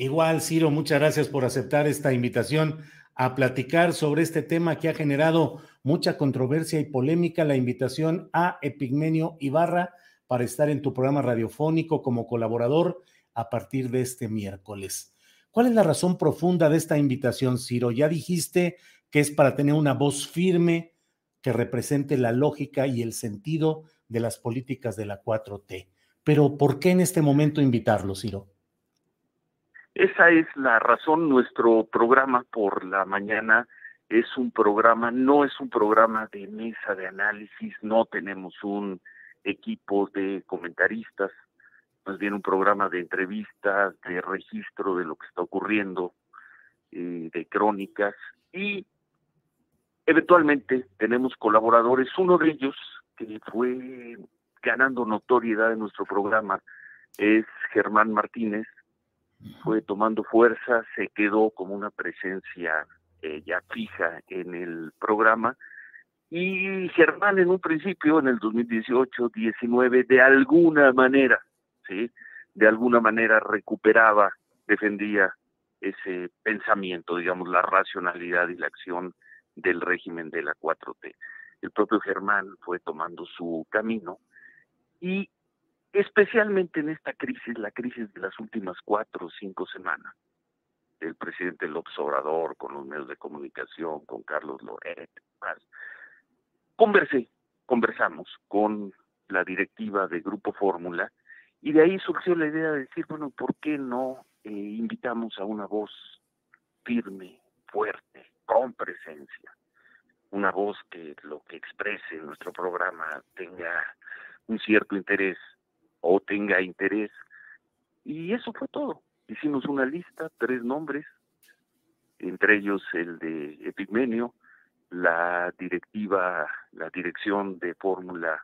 Igual, Ciro, muchas gracias por aceptar esta invitación a platicar sobre este tema que ha generado mucha controversia y polémica, la invitación a Epigmenio Ibarra para estar en tu programa radiofónico como colaborador a partir de este miércoles. ¿Cuál es la razón profunda de esta invitación, Ciro? Ya dijiste que es para tener una voz firme que represente la lógica y el sentido de las políticas de la 4T. Pero ¿por qué en este momento invitarlo, Ciro? Esa es la razón. Nuestro programa por la mañana es un programa, no es un programa de mesa de análisis, no tenemos un equipo de comentaristas, más bien un programa de entrevistas, de registro de lo que está ocurriendo, eh, de crónicas y eventualmente tenemos colaboradores. Uno de ellos que fue ganando notoriedad en nuestro programa es Germán Martínez, fue tomando fuerza, se quedó como una presencia eh, ya fija en el programa. Y Germán en un principio, en el 2018-19, de alguna manera, ¿sí? De alguna manera recuperaba, defendía ese pensamiento, digamos, la racionalidad y la acción del régimen de la 4T. El propio Germán fue tomando su camino y especialmente en esta crisis, la crisis de las últimas cuatro o cinco semanas, el presidente López Obrador, con los medios de comunicación, con Carlos Loret, más. Conversé, conversamos con la directiva de Grupo Fórmula y de ahí surgió la idea de decir, bueno, ¿por qué no eh, invitamos a una voz firme, fuerte, con presencia? Una voz que lo que exprese nuestro programa tenga un cierto interés o tenga interés. Y eso fue todo. Hicimos una lista, tres nombres, entre ellos el de Epigmenio, la directiva, la dirección de fórmula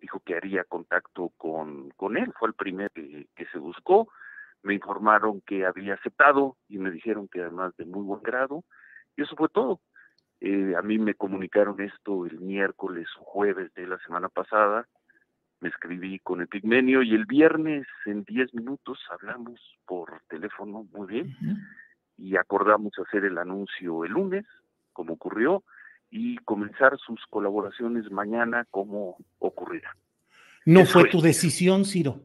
dijo que haría contacto con, con él, fue el primer que, se buscó, me informaron que había aceptado y me dijeron que además de muy buen grado, y eso fue todo. Eh, a mí me comunicaron esto el miércoles o jueves de la semana pasada, me escribí con el pigmenio y el viernes en 10 minutos hablamos por teléfono muy bien y acordamos hacer el anuncio el lunes, como ocurrió, y comenzar sus colaboraciones mañana como ocurrirá. ¿No fue tu decisión, Ciro?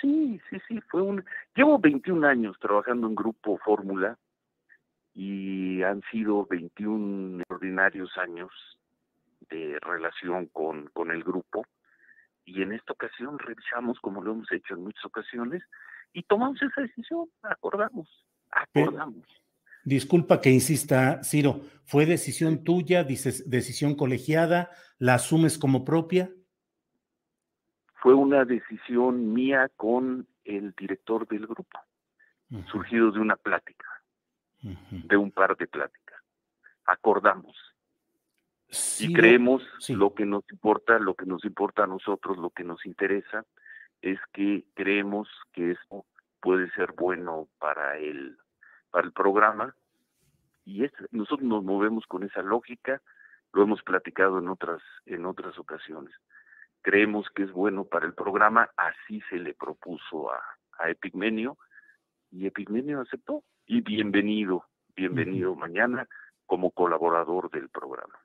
Sí, sí, sí, fue un... Llevo 21 años trabajando en Grupo Fórmula y han sido 21 ordinarios años de relación con, con el grupo y en esta ocasión revisamos como lo hemos hecho en muchas ocasiones y tomamos esa decisión, acordamos, acordamos. disculpa que insista, Ciro, ¿fue decisión tuya, dices, decisión colegiada, la asumes como propia? Fue una decisión mía con el director del grupo, surgido de una plática, de un par de pláticas. Acordamos y creemos lo que nos importa, lo que nos importa a nosotros, lo que nos interesa, es que creemos que esto puede ser bueno para el, para el programa y nosotros nos movemos con esa lógica lo hemos platicado en otras, en otras ocasiones. Creemos que es bueno para el programa, así se le propuso a, a Epigmenio, y Epigmenio aceptó. Y bienvenido, bienvenido mañana como colaborador del programa.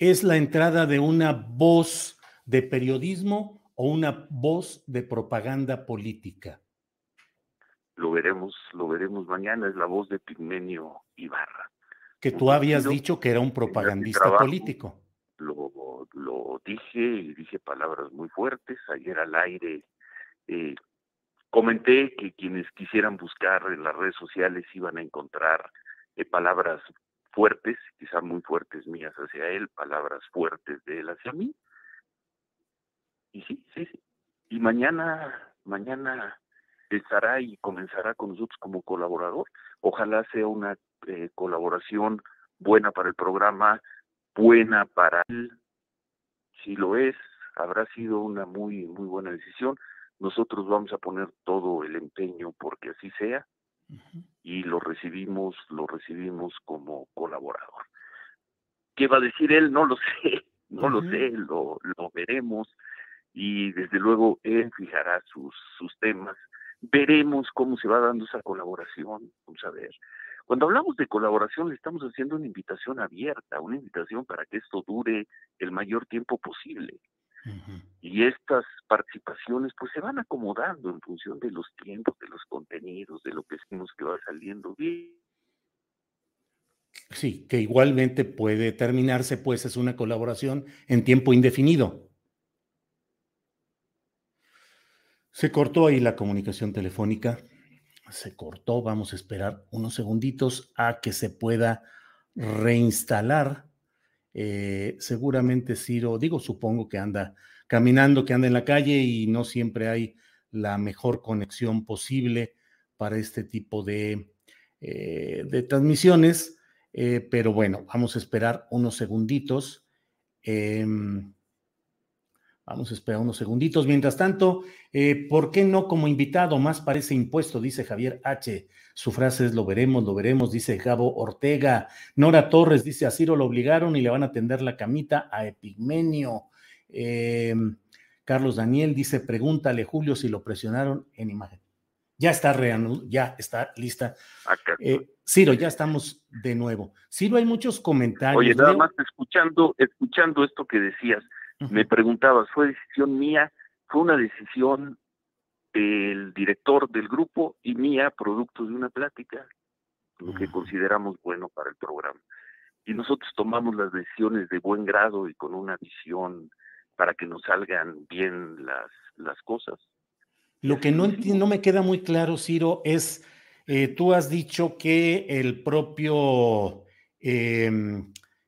¿Es la entrada de una voz de periodismo o una voz de propaganda política? Lo veremos, lo veremos mañana, es la voz de Pigmenio Ibarra. Que tú habías dicho que era un propagandista político. Lo, lo dije y dije palabras muy fuertes. Ayer al aire eh, comenté que quienes quisieran buscar en las redes sociales iban a encontrar eh, palabras fuertes, quizá muy fuertes mías hacia él, palabras fuertes de él hacia mí. Y sí, sí, sí. Y mañana, mañana estará y comenzará con nosotros como colaborador. Ojalá sea una eh, colaboración buena para el programa, buena para él. Si lo es, habrá sido una muy, muy buena decisión. Nosotros vamos a poner todo el empeño porque así sea y lo recibimos, lo recibimos como colaborador. ¿Qué va a decir él? No lo sé, no lo sé, lo, lo veremos y desde luego él fijará sus, sus temas. Veremos cómo se va dando esa colaboración, vamos a ver. Cuando hablamos de colaboración le estamos haciendo una invitación abierta, una invitación para que esto dure el mayor tiempo posible. Y estas participaciones pues se van acomodando en función de los tiempos, de los contenidos, de lo que decimos que va saliendo bien. Sí, que igualmente puede terminarse, pues es una colaboración en tiempo indefinido. Se cortó ahí la comunicación telefónica, se cortó, vamos a esperar unos segunditos a que se pueda reinstalar eh, seguramente Ciro, digo, supongo que anda caminando, que anda en la calle y no siempre hay la mejor conexión posible para este tipo de, eh, de transmisiones, eh, pero bueno, vamos a esperar unos segunditos. Em, Vamos a esperar unos segunditos. Mientras tanto, eh, ¿por qué no como invitado? Más parece impuesto, dice Javier H. Su frase es lo veremos, lo veremos, dice Gabo Ortega. Nora Torres dice, a Ciro lo obligaron y le van a tender la camita a Epigmenio. Eh, Carlos Daniel dice, pregúntale Julio si lo presionaron en imagen. Ya está reanudado, ya está lista. Eh, Ciro, ya estamos de nuevo. Ciro, hay muchos comentarios. Oye, nada más escuchando, escuchando esto que decías, me preguntabas, ¿fue decisión mía? Fue una decisión del director del grupo y mía, producto de una plática, lo que consideramos bueno para el programa. Y nosotros tomamos las decisiones de buen grado y con una visión para que nos salgan bien las, las cosas. Lo que no, no me queda muy claro, Ciro, es, eh, tú has dicho que el propio eh,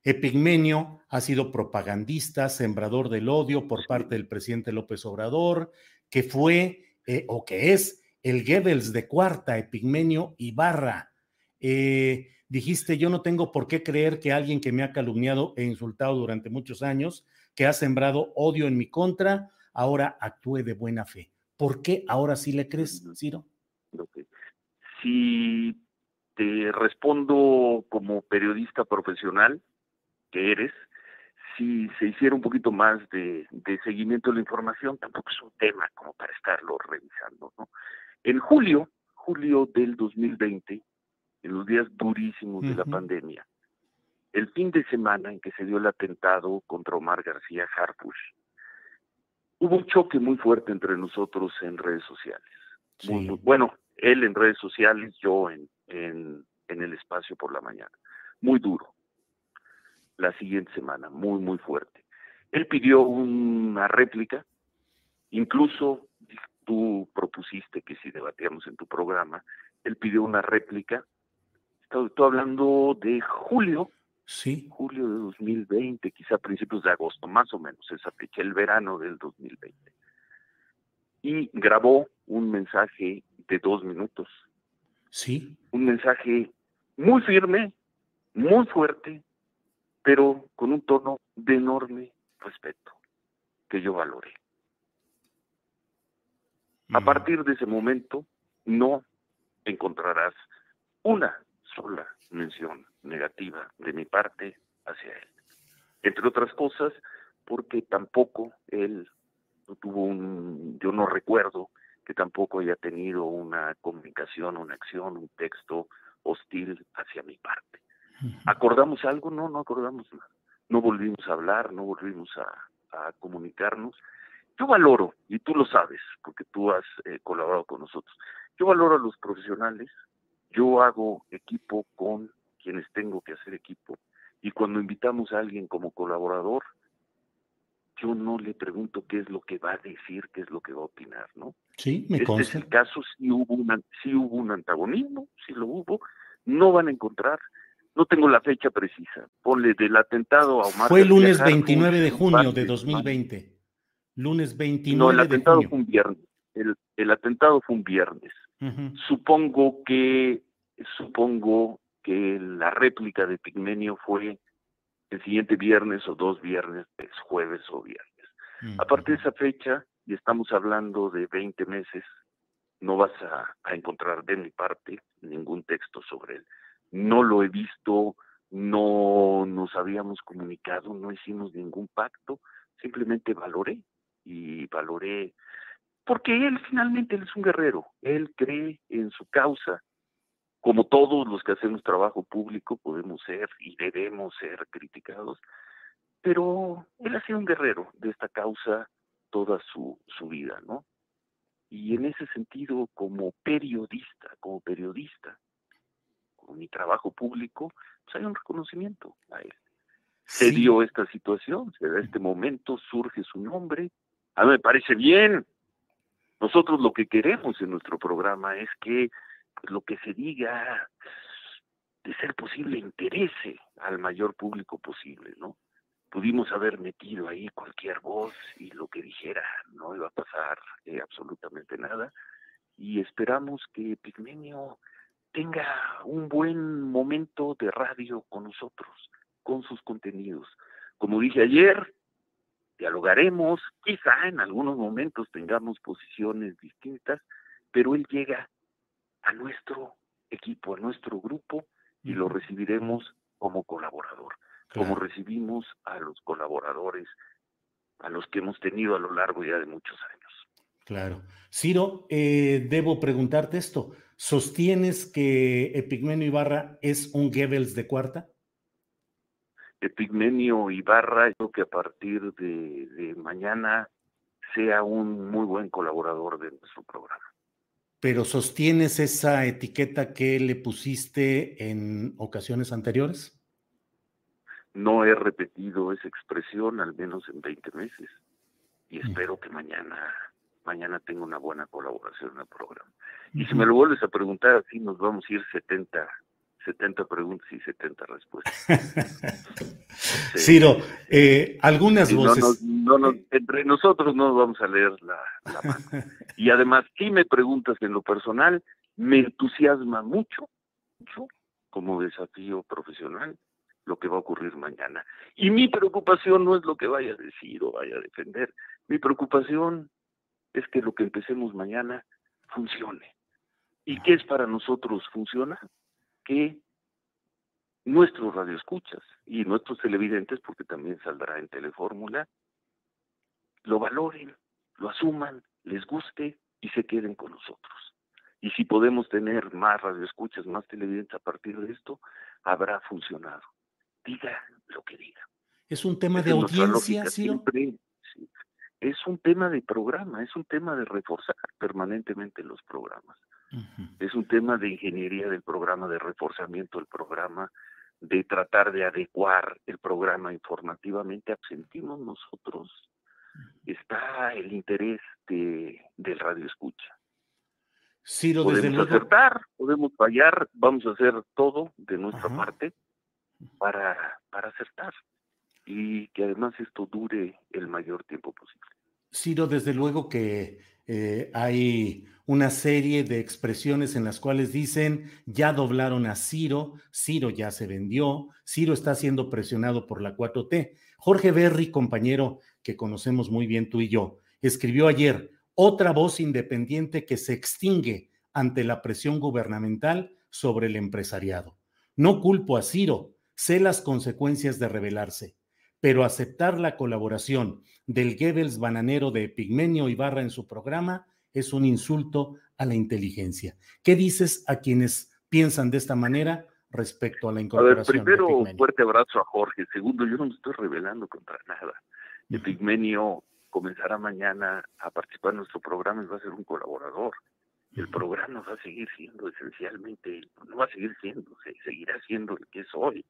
Epigmenio ha sido propagandista, sembrador del odio por parte del presidente López Obrador, que fue eh, o que es el Goebbels de cuarta, Epigmenio Ibarra. Eh, dijiste, yo no tengo por qué creer que alguien que me ha calumniado e insultado durante muchos años, que ha sembrado odio en mi contra, ahora actúe de buena fe. ¿Por qué ahora sí le crees, Ciro? Si te respondo como periodista profesional, que eres, si se hiciera un poquito más de, seguimiento de la información, tampoco es un tema como para estarlo revisando. ¿no? En julio, julio del 2020, en los días durísimos de la pandemia, el fin de semana en que se dio el atentado contra Omar García Harfush, hubo un choque muy fuerte entre nosotros en redes sociales. bueno, él en redes sociales, yo en, en, en el espacio por la mañana. Muy duro la siguiente semana, muy, muy fuerte. Él pidió una réplica, incluso tú propusiste que si debatíamos en tu programa, él pidió una réplica. Estoy, hablando de julio, sí. julio de 2020, quizá principios de agosto, más o menos, esa fecha, el verano del 2020. Y grabó un mensaje de dos minutos. Sí. Un mensaje muy firme, muy fuerte, pero con un tono de enorme respeto que yo valoré. A partir de ese momento no encontrarás una sola mención negativa de mi parte hacia él. entre otras cosas, porque tampoco él tuvo un, yo no recuerdo que tampoco haya tenido una comunicación, una acción, un texto hostil hacia mi parte. ¿Acordamos algo? No, no acordamos nada. No volvimos a hablar, no volvimos a, a comunicarnos. Yo valoro, y tú lo sabes, porque tú has eh, colaborado con nosotros, yo valoro a los profesionales, yo hago equipo con quienes tengo que hacer equipo, y cuando invitamos a alguien como colaborador, yo no le pregunto qué es lo que va a decir, qué es lo que va a opinar, ¿no? Sí, me este es el caso, si hubo, una, si hubo un antagonismo, si lo hubo, no van a encontrar, no tengo la fecha precisa, ponle del atentado a Omar. Fue el lunes 29 de junio de 2020. Lunes 29 No, el atentado fue un viernes. El, el, atentado fue un viernes. Supongo que supongo que la réplica de Pigmenio fue el siguiente viernes o dos viernes, es jueves o viernes. A partir de esa fecha, y estamos hablando de 20 meses, no vas a, a, encontrar de mi parte ningún texto sobre él. No lo he visto, no nos habíamos comunicado, no hicimos ningún pacto, simplemente valoré y valoré, porque él finalmente él es un guerrero, él cree en su causa, como todos los que hacemos trabajo público podemos ser y debemos ser criticados, pero él ha sido un guerrero de esta causa toda su, su vida, ¿no? Y en ese sentido, como periodista, como periodista, mi trabajo público, pues hay un reconocimiento a él. Se dio esta situación, se da este momento, surge su nombre. A mí me parece bien. Nosotros lo que queremos en nuestro programa es que lo que se diga, de ser posible, interese al mayor público posible, ¿no? Pudimos haber metido ahí cualquier voz y lo que dijera no iba a pasar eh, absolutamente nada. Y esperamos que Pigmenio tenga un buen momento de radio con nosotros, con sus contenidos. Como dije ayer, dialogaremos, quizá en algunos momentos tengamos posiciones distintas, pero él llega a nuestro equipo, a nuestro grupo y lo recibiremos como colaborador, como recibimos a los colaboradores a los que hemos tenido a lo largo ya de muchos años. Claro. Ciro, eh, debo preguntarte esto. ¿Sostienes que Epigmenio Ibarra es un Goebbels de cuarta? Epigmenio Ibarra, yo que a partir de, de mañana sea un muy buen colaborador de nuestro programa pero sostienes esa etiqueta que le pusiste en ocasiones anteriores? No he repetido esa expresión al menos en 20 meses y mm. espero que mañana mañana tenga una buena colaboración en el programa. Y si me lo vuelves a preguntar, así nos vamos a ir 70 70 preguntas y 70 respuestas. Ciro, eh, algunas voces. No, entre nosotros no vamos a leer la, mano. Y además, si me preguntas en lo personal, me entusiasma mucho, mucho como desafío profesional lo que va a ocurrir mañana. Y mi preocupación no es lo que vaya a decir o vaya a defender. Mi preocupación es que lo que empecemos mañana funcione. ¿Y qué es para nosotros funciona? que nuestros radioescuchas y nuestros televidentes, porque también saldrá en Telefórmula, lo valoren, lo asuman, les guste y se queden con nosotros. Y si podemos tener más radioescuchas, más televidentes a partir de esto, habrá funcionado. Diga lo que diga. ¿Es un tema de audiencia, siempre, Es un tema de programa, es un tema de reforzar permanentemente los programas. Es un tema de ingeniería del programa, de reforzamiento del programa, de tratar de adecuar el programa informativamente. Sentimos nosotros, está el interés de, del radio escucha. podemos acertar, podemos fallar, vamos a hacer todo de nuestra parte para, para acertar y que además esto dure el mayor tiempo posible. Ciro, desde luego que eh, hay una serie de expresiones en las cuales dicen, ya doblaron a Ciro, Ciro ya se vendió, Ciro está siendo presionado por la 4T. Jorge Berry, compañero que conocemos muy bien tú y yo, escribió ayer, otra voz independiente que se extingue ante la presión gubernamental sobre el empresariado. No culpo a Ciro, sé las consecuencias de rebelarse, pero aceptar la colaboración del Goebbels bananero de Pigmenio Ibarra en su programa es un insulto a la inteligencia. ¿Qué dices a quienes piensan de esta manera respecto a la incorporación? A ver, primero, fuerte abrazo a Jorge. Segundo, yo no me estoy rebelando contra nada. El Pigmenio comenzará mañana a participar en nuestro programa y va a ser un colaborador. El programa va a seguir siendo esencialmente, no va a seguir siendo, seguirá siendo el que es hoy.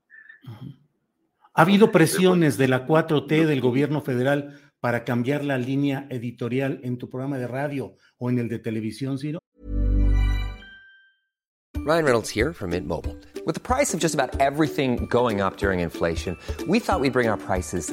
¿Ha habido presiones de la 4T del gobierno federal para cambiar la línea editorial en tu programa de radio o en el de televisión, Ciro? Ryan Reynolds here from Mint Mobile. With the price of just about everything going up during inflation, we thought we'd bring our prices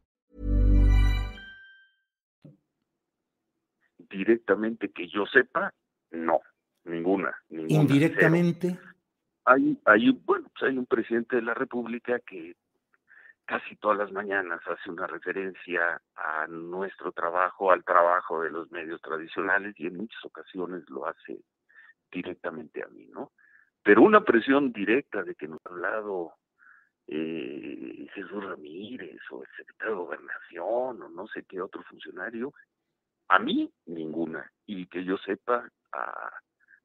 Directamente que yo sepa, no, ninguna. ninguna Indirectamente. Cero. hay, hay, bueno, pues hay un presidente de la República que casi todas las mañanas hace una referencia a nuestro trabajo, al trabajo de los medios tradicionales y en muchas ocasiones lo hace directamente a mí, ¿no? Pero una presión directa de que nos ha hablado eh, Jesús Ramírez o el secretario de Gobernación o no sé qué otro funcionario, a mí ninguna. Y que yo sepa a,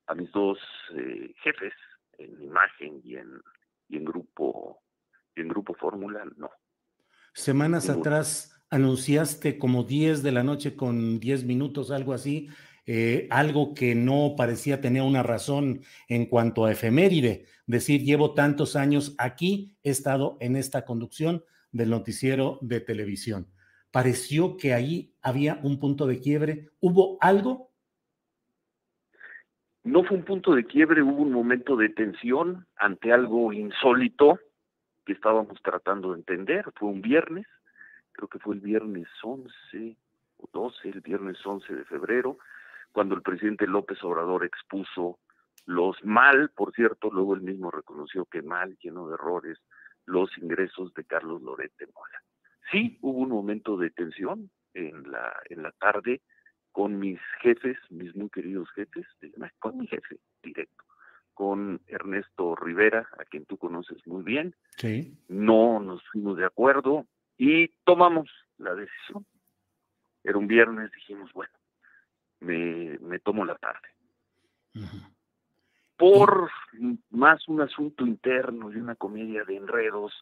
a mis dos eh, jefes en imagen y en, y en grupo y en grupo fórmula, no. Semanas atrás anunciaste como 10 de la noche con 10 minutos, algo así, eh, algo que no parecía tener una razón en cuanto a efeméride, decir, llevo tantos años aquí, he estado en esta conducción del noticiero de televisión. Pareció que ahí había un punto de quiebre. ¿Hubo algo no fue un punto de quiebre, hubo un momento de tensión ante algo insólito que estábamos tratando de entender. Fue un viernes, creo que fue el viernes 11 o 12, el viernes 11 de febrero, cuando el presidente López Obrador expuso los mal, por cierto, luego él mismo reconoció que mal, lleno de errores, los ingresos de Carlos Lorete Mola. Sí, hubo un momento de tensión en la, en la tarde, con mis jefes, mis muy queridos jefes, con mi jefe directo, con Ernesto Rivera, a quien tú conoces muy bien. Sí. No nos fuimos de acuerdo y tomamos la decisión. Era un viernes, dijimos, bueno, me, me tomo la tarde. Uh -huh. Por más un asunto interno y una comedia de enredos,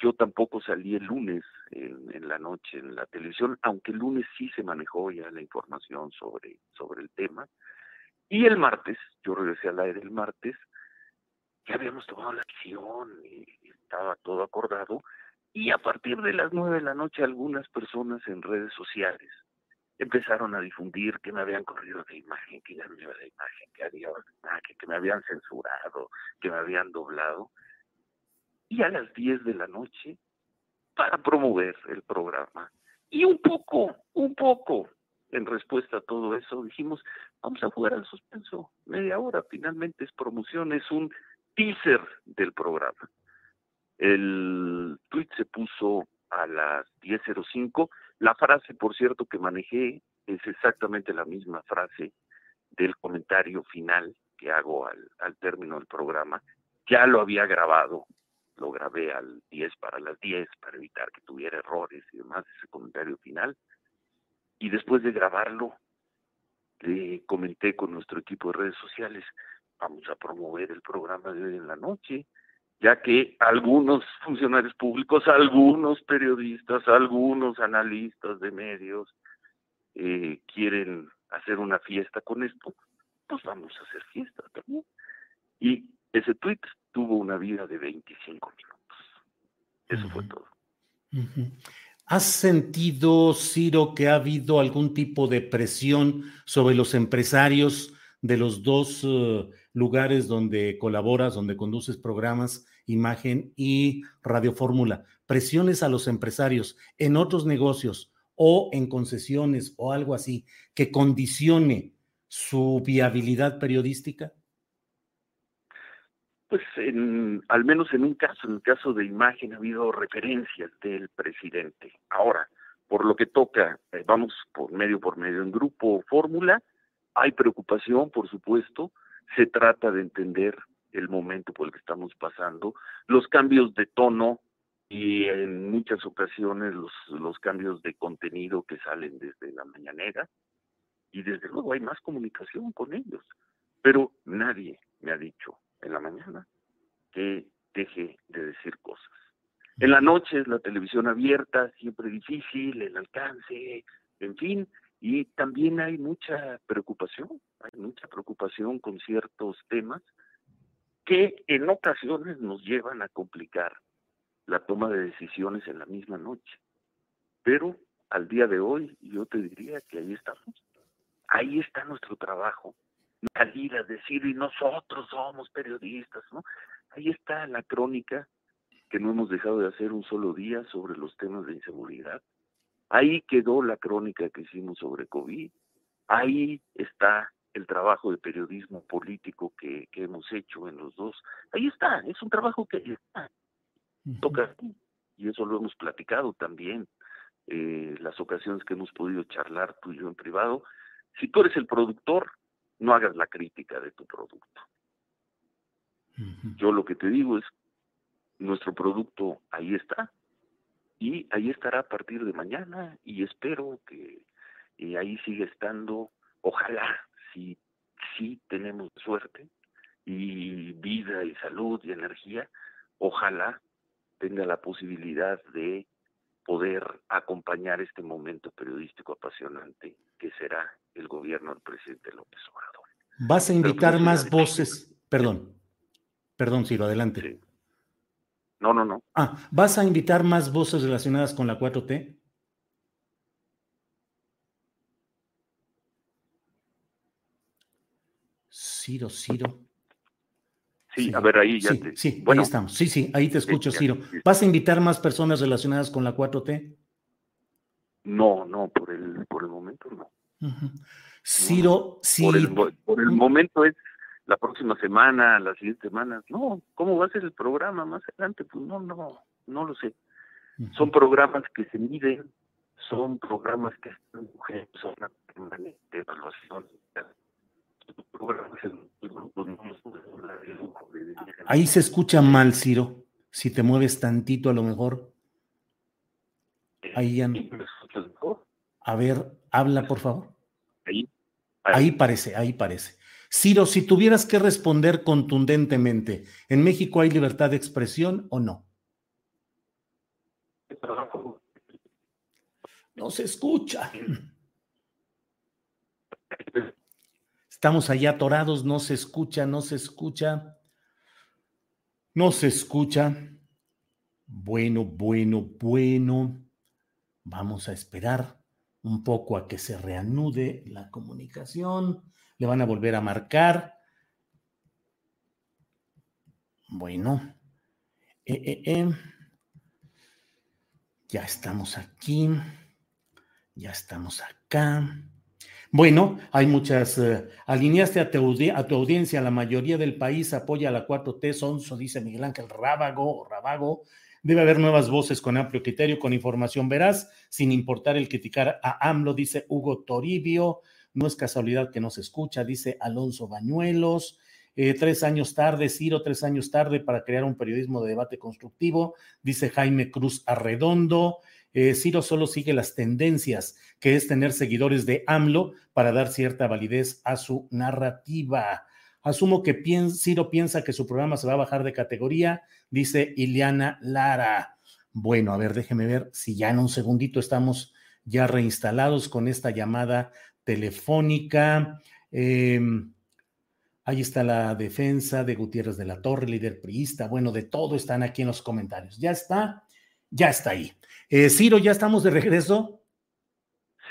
yo tampoco salí el lunes en, la noche en la televisión, aunque el lunes sí se manejó ya la información sobre, sobre el tema. Y el martes, yo regresé al aire el martes, ya habíamos tomado la acción, y estaba todo acordado, y a partir de las nueve de la noche algunas personas en redes sociales empezaron a difundir que me habían corrido de imagen, que ya no iba de imagen, que había que, que me habían censurado, que me habían doblado y a las 10 de la noche para promover el programa. Y un poco, un poco, en respuesta a todo eso, dijimos, vamos a jugar al suspenso, media hora, finalmente es promoción, es un teaser del programa. El tweet se puso a las 10.05, la frase, por cierto, que manejé es exactamente la misma frase del comentario final que hago al, al término del programa, ya lo había grabado lo grabé al 10 para las 10 para evitar que tuviera errores y demás, ese comentario final. Y después de grabarlo, le comenté con nuestro equipo de redes sociales, vamos a promover el programa de hoy en la noche, ya que algunos funcionarios públicos, algunos periodistas, algunos analistas de medios eh, quieren hacer una fiesta con esto, pues vamos a hacer fiesta también. Y ese tweet tuvo una vida de 25 minutos. Eso fue todo. ¿Has sentido, Ciro, que ha habido algún tipo de presión sobre los empresarios de los dos eh, lugares donde colaboras, donde conduces programas, imagen y Radio Fórmula? Presiones a los empresarios en otros negocios o en concesiones o algo así que condicione su viabilidad periodística? Pues en, al menos en un caso, en el caso de imagen, ha habido referencias del presidente. Ahora, por lo que toca, eh, vamos por medio por medio en grupo fórmula, hay preocupación, por supuesto, se trata de entender el momento por el que estamos pasando, los cambios de tono y en muchas ocasiones los, los cambios de contenido que salen desde la mañanera y desde luego hay más comunicación con ellos, pero nadie me ha dicho en la mañana que deje de decir cosas. En la noche es la televisión abierta, siempre difícil, el alcance, en fin, y también hay mucha preocupación, hay mucha preocupación con ciertos temas que en ocasiones nos llevan a complicar la toma de decisiones en la misma noche. Pero al día de hoy yo te diría que ahí estamos. Ahí está nuestro trabajo salir a decir, y nosotros somos periodistas, ¿no? Ahí está la crónica que no hemos dejado de hacer un solo día sobre los temas de inseguridad. Ahí quedó la crónica que hicimos sobre COVID. Ahí está el trabajo de periodismo político que, que hemos hecho en los dos. Ahí está, es un trabajo que está. Toca, y eso lo hemos platicado también, eh, las ocasiones que hemos podido charlar tú y yo en privado. Si tú eres el productor, no hagas la crítica de tu producto. Yo lo que te digo es, nuestro producto ahí está y ahí estará a partir de mañana y espero que ahí siga estando, ojalá, si, si tenemos suerte y vida y salud y energía, ojalá tenga la posibilidad de poder acompañar este momento periodístico apasionante que será el gobierno del presidente López Obrador. ¿Vas a invitar más voces? Perdón, perdón, Ciro, adelante. No, no, no. Ah, ¿vas a invitar más voces relacionadas con la 4T? Ciro, Ciro. Sí, a ver, ahí ya sí, te... Sí, ahí estamos. Sí, sí, ahí te escucho, Ciro. ¿Vas a invitar más personas relacionadas con la 4T? No, no, por el, por el momento no. Ciro, sí. Por el, momento es la próxima semana, las siguientes semanas. No, ¿cómo va a ser el programa más adelante? Pues no, no, no lo sé. Son programas que se miden, son programas que están son una permanente evaluación. Ahí se escucha mal, Ciro. Si te mueves tantito, a lo mejor. Ahí ya no. A ver, habla, por favor. Ahí. Ahí parece, ahí parece. Ciro, si tuvieras que responder contundentemente, ¿en México hay libertad de expresión o no? No se escucha. Estamos allá atorados, no se escucha, no se escucha. No se escucha. Bueno, bueno, bueno. Vamos a esperar un poco a que se reanude la comunicación. Le van a volver a marcar. Bueno. Eh, eh, eh. Ya estamos aquí. Ya estamos acá. Bueno, hay muchas. alineaste a tu, a tu, audiencia, la mayoría del país apoya a la 4T, Sonso, dice Miguel Ángel Rábago. Debe haber nuevas voces con amplio criterio, con información veraz, sin importar el criticar a AMLO, dice Hugo Toribio. No es casualidad que no se escucha, dice Alonso Bañuelos. Eh, tres años tarde, Ciro, tres años tarde para crear un periodismo de debate constructivo, dice Jaime Cruz Arredondo. Eh, Ciro solo sigue las tendencias, que es tener seguidores de AMLO para dar cierta validez a su narrativa. Asumo que Ciro piensa que su programa se va a bajar de categoría, dice Iliana Lara. Bueno, a ver, déjeme ver si ya en un segundito estamos ya reinstalados con esta llamada telefónica. Em, Ahí está la defensa de Gutiérrez de la Torre, líder priista. Bueno, de todo están aquí en los comentarios. Ya está, ya está ahí. Eh, Ciro, ¿ya estamos de regreso?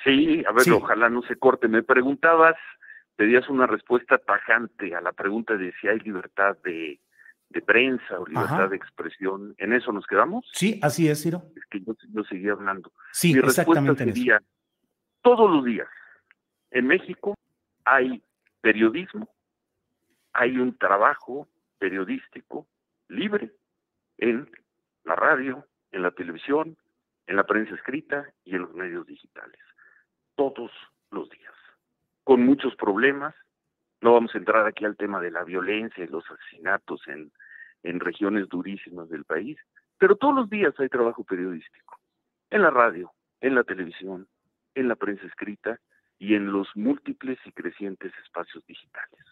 Sí, a ver, ojalá no se corte. Me preguntabas, pedías una respuesta tajante a la pregunta de si hay libertad de, prensa o libertad de expresión. ¿En eso nos quedamos? Sí, así es, Ciro. Es que yo, yo seguía hablando. Sí, exactamente. Sería, todos los días en México hay periodismo hay un trabajo periodístico libre en la radio, en la televisión, en la prensa escrita y en los medios digitales. Todos los días. Con muchos problemas. No vamos a entrar aquí al tema de la violencia y los asesinatos en, en regiones durísimas del país, pero todos los días hay trabajo periodístico. En la radio, en la televisión, en la prensa escrita y en los múltiples y crecientes espacios digitales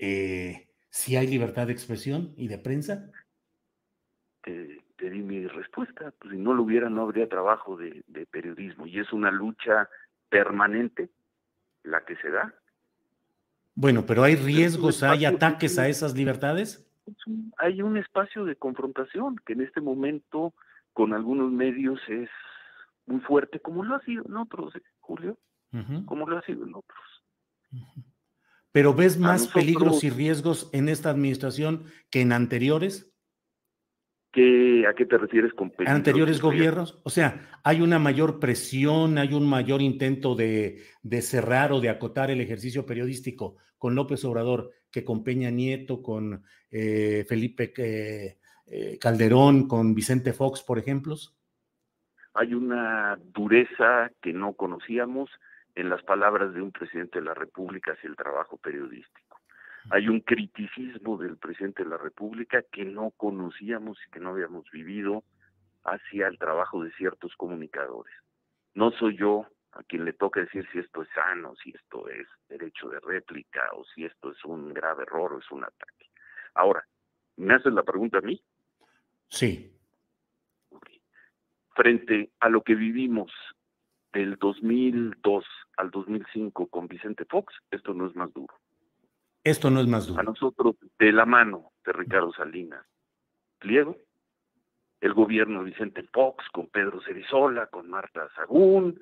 eh, si hay libertad de expresión y de prensa? Te, di mi respuesta. Pues si no lo hubiera, no habría trabajo de, periodismo. Y es una lucha permanente la que se da. Bueno, pero hay riesgos, hay ataques a esas libertades. hay un espacio de confrontación que en este momento con algunos medios es muy fuerte, como lo ha sido en otros, ¿eh, Julio, como lo ha sido en otros. ¿Pero ves más peligros y riesgos en esta administración que en anteriores? ¿Qué, ¿A qué te refieres con peligros? ¿Anteriores gobiernos? O sea, ¿hay una mayor presión, hay un mayor intento de, cerrar o de acotar el ejercicio periodístico con López Obrador que con Peña Nieto, con eh, Felipe eh, eh, Calderón, con Vicente Fox, por ejemplo? Hay una dureza que no conocíamos en las palabras de un presidente de la República hacia el trabajo periodístico. Hay un criticismo del presidente de la República que no conocíamos y que no habíamos vivido hacia el trabajo de ciertos comunicadores. No soy yo a quien le toca decir si esto es sano, si esto es derecho de réplica o si esto es un grave error o es un ataque. Ahora, ¿me haces la pregunta a mí? Sí. Frente a lo que vivimos del 2002 al 2005 con Vicente Fox, esto no es más duro. Esto no es más duro. A nosotros, de la mano de Ricardo Salinas Pliego, el gobierno de Vicente Fox, con Pedro Cerizola, con Marta Sagún,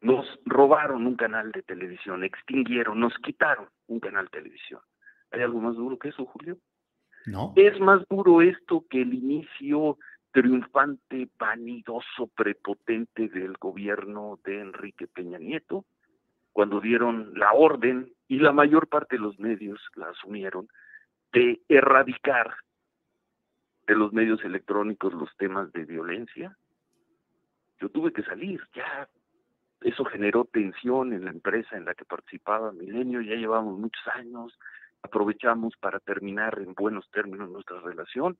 nos robaron un canal de televisión, extinguieron, nos quitaron un canal de televisión. ¿Hay algo más duro que eso, Julio? No. Es más duro esto que el inicio triunfante, vanidoso, prepotente del gobierno de Enrique Peña Nieto, cuando dieron la orden, y la mayor parte de los medios la asumieron, de erradicar de los medios electrónicos los temas de violencia. Yo tuve que salir, ya eso generó tensión en la empresa en la que participaba Milenio, ya llevamos muchos años, aprovechamos para terminar en buenos términos nuestra relación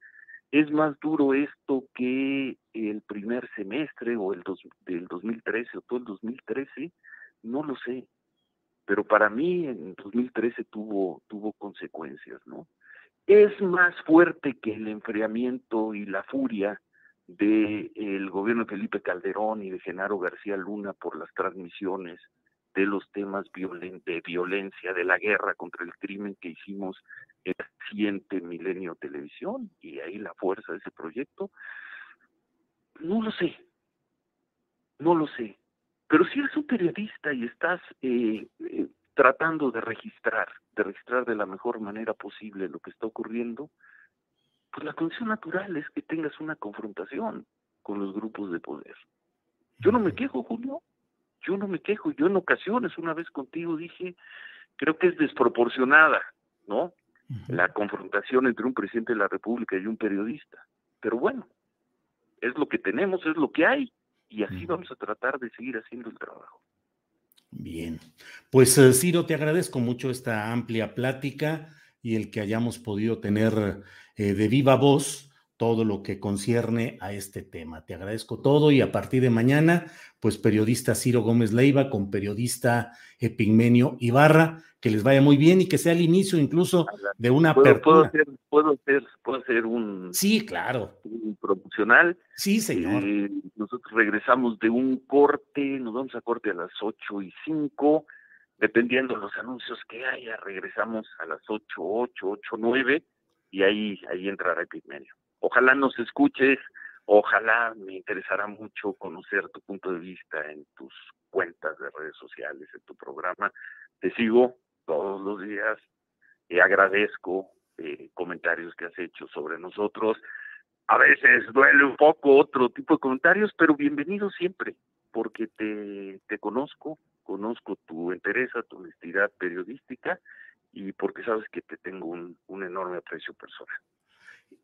es más duro esto que el primer semestre o el dos, del 2013 o todo el 2013, no lo sé. Pero para mí en 2013 tuvo tuvo consecuencias, ¿no? Es más fuerte que el enfriamiento y la furia del el gobierno de Felipe Calderón y de Genaro García Luna por las transmisiones de los temas de violencia, de la guerra contra el crimen que hicimos en el siguiente Milenio Televisión y ahí la fuerza de ese proyecto. No lo sé, no lo sé. Pero si eres un periodista y estás eh, eh, tratando de registrar, de registrar de la mejor manera posible lo que está ocurriendo, pues la condición natural es que tengas una confrontación con los grupos de poder. Yo no me quejo, Julio, yo no me quejo, yo en ocasiones, una vez contigo dije, creo que es desproporcionada, ¿no? La confrontación entre un presidente de la República y un periodista. Pero bueno, es lo que tenemos, es lo que hay, y así vamos a tratar de seguir haciendo el trabajo. Bien, pues eh, Ciro, te agradezco mucho esta amplia plática y el que hayamos podido tener eh, de viva voz todo lo que concierne a este tema. Te agradezco todo y a partir de mañana, pues periodista Ciro Gómez Leiva con periodista Epigmenio Ibarra, que les vaya muy bien y que sea el inicio incluso de una apertura. ¿Puedo hacer, puedo hacer, un... Sí, claro. Un promocional. Sí, señor. Eh, nosotros regresamos de un corte, nos vamos a corte a las ocho y cinco dependiendo de los anuncios que haya, regresamos a las 8, 8, 8, 9 y ahí, ahí entrará Epigmenio. Ojalá nos escuches, ojalá me interesará mucho conocer tu punto de vista en tus cuentas de redes sociales, en tu programa. Te sigo todos los días y agradezco eh, comentarios que has hecho sobre nosotros. A veces duele un poco otro tipo de comentarios, pero bienvenido siempre, porque te, te conozco, conozco tu interés, tu honestidad periodística y porque sabes que te tengo un, un enorme aprecio personal.